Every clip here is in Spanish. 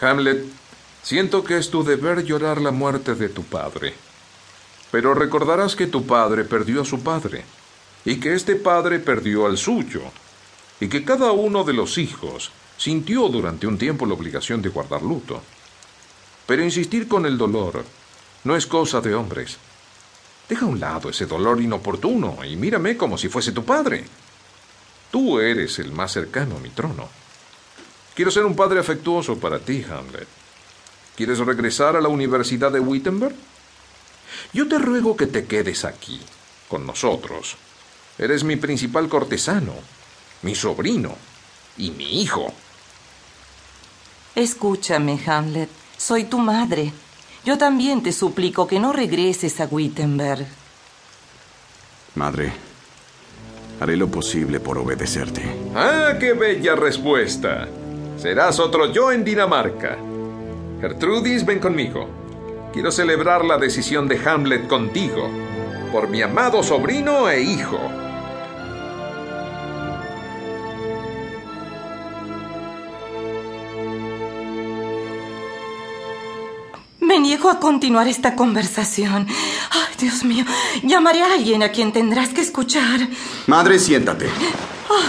Hamlet, siento que es tu deber llorar la muerte de tu padre. Pero recordarás que tu padre perdió a su padre, y que este padre perdió al suyo, y que cada uno de los hijos sintió durante un tiempo la obligación de guardar luto. Pero insistir con el dolor no es cosa de hombres. Deja a un lado ese dolor inoportuno y mírame como si fuese tu padre. Tú eres el más cercano a mi trono. Quiero ser un padre afectuoso para ti, Hamlet. ¿Quieres regresar a la Universidad de Wittenberg? Yo te ruego que te quedes aquí, con nosotros. Eres mi principal cortesano, mi sobrino y mi hijo. Escúchame, Hamlet. Soy tu madre. Yo también te suplico que no regreses a Wittenberg. Madre, haré lo posible por obedecerte. ¡Ah, qué bella respuesta! Serás otro yo en Dinamarca. Gertrudis, ven conmigo. Quiero celebrar la decisión de Hamlet contigo, por mi amado sobrino e hijo. Me niego a continuar esta conversación. Ay, Dios mío, llamaré a alguien a quien tendrás que escuchar. Madre, siéntate.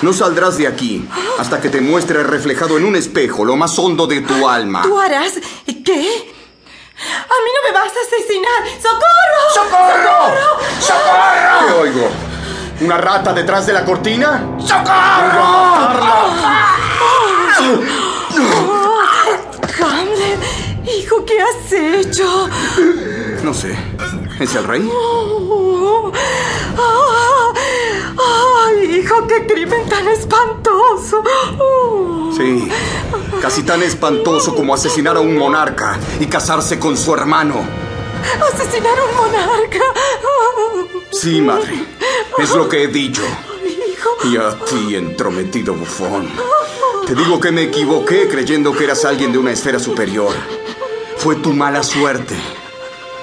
No saldrás de aquí hasta que te muestre reflejado en un espejo lo más hondo de tu alma. ¿Tú harás qué? A mí no me vas a asesinar. ¡Socorro! ¡Socorro! ¡Socorro! ¿Qué oigo? ¿Una rata detrás de la cortina? ¡Socorro! Hamlet, hijo, ¿qué has hecho? No sé. ¿Es el rey? Oh, ah, ¡Ay, hijo, qué crimen tan espantoso! Oh. Sí, casi tan espantoso como asesinar a un monarca y casarse con su hermano. ¿Asesinar a un monarca? Sí, madre, es lo que he dicho. Hijo. Y a ti, entrometido bufón. Te digo que me equivoqué creyendo que eras alguien de una esfera superior. Fue tu mala suerte.